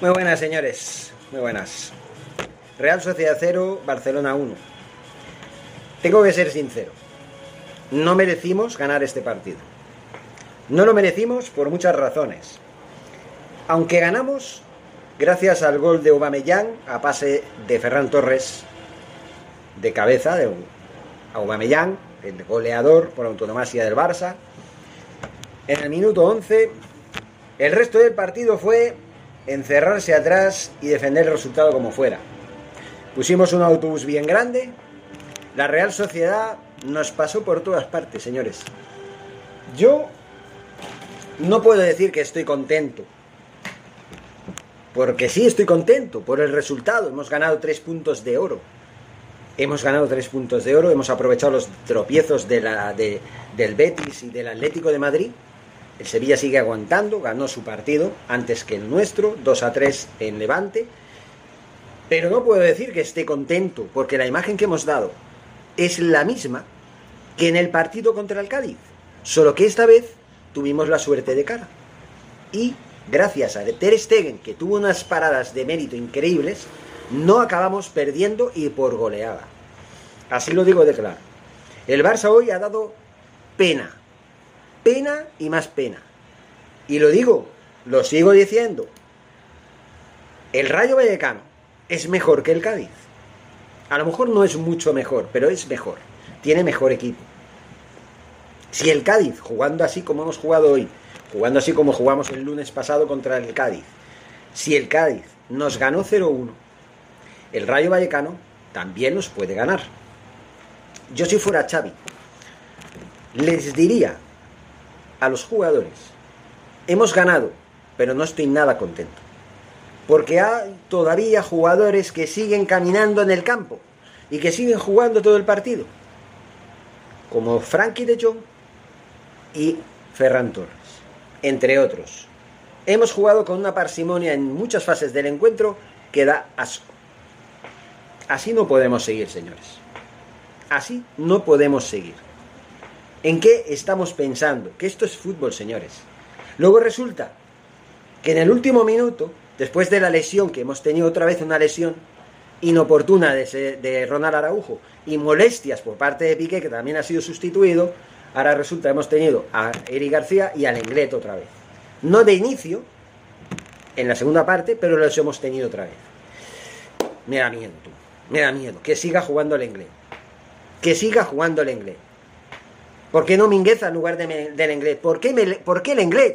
Muy buenas, señores. Muy buenas. Real Sociedad 0, Barcelona 1. Tengo que ser sincero. No merecimos ganar este partido. No lo merecimos por muchas razones. Aunque ganamos gracias al gol de Aubameyang a pase de Ferran Torres de cabeza de Aubameyang, el goleador por autonomasia del Barça. En el minuto 11 el resto del partido fue encerrarse atrás y defender el resultado como fuera. Pusimos un autobús bien grande. La Real Sociedad nos pasó por todas partes, señores. Yo no puedo decir que estoy contento. Porque sí estoy contento por el resultado. Hemos ganado tres puntos de oro. Hemos ganado tres puntos de oro. Hemos aprovechado los tropiezos del Betis y del Atlético de Madrid. El Sevilla sigue aguantando, ganó su partido antes que el nuestro, 2 a 3 en Levante. Pero no puedo decir que esté contento, porque la imagen que hemos dado es la misma que en el partido contra el Cádiz. Solo que esta vez tuvimos la suerte de cara. Y gracias a Ter Stegen, que tuvo unas paradas de mérito increíbles, no acabamos perdiendo y por goleada. Así lo digo de claro. El Barça hoy ha dado pena, pena y más pena. Y lo digo, lo sigo diciendo. El Rayo Vallecano es mejor que el Cádiz. A lo mejor no es mucho mejor, pero es mejor. Tiene mejor equipo. Si el Cádiz, jugando así como hemos jugado hoy, jugando así como jugamos el lunes pasado contra el Cádiz, si el Cádiz nos ganó 0-1, el Rayo Vallecano también nos puede ganar. Yo si fuera Xavi, les diría a los jugadores. Hemos ganado, pero no estoy nada contento. Porque hay todavía jugadores que siguen caminando en el campo y que siguen jugando todo el partido. Como Frankie de Jong y Ferran Torres, entre otros. Hemos jugado con una parsimonia en muchas fases del encuentro que da asco. Así no podemos seguir, señores. Así no podemos seguir. ¿En qué estamos pensando? Que esto es fútbol, señores. Luego resulta que en el último minuto, después de la lesión, que hemos tenido otra vez una lesión inoportuna de, Ronald Araujo y molestias por parte de Piqué, que también ha sido sustituido, ahora resulta hemos tenido a Eric García y a Lenglet otra vez. No de inicio, en la segunda parte, pero los hemos tenido otra vez. Me da miedo, me da miedo. Que siga jugando el inglés. Que siga jugando el inglés. ¿Por qué no Mingueza en lugar de, del inglés? ¿Por qué, ¿Por qué el inglés?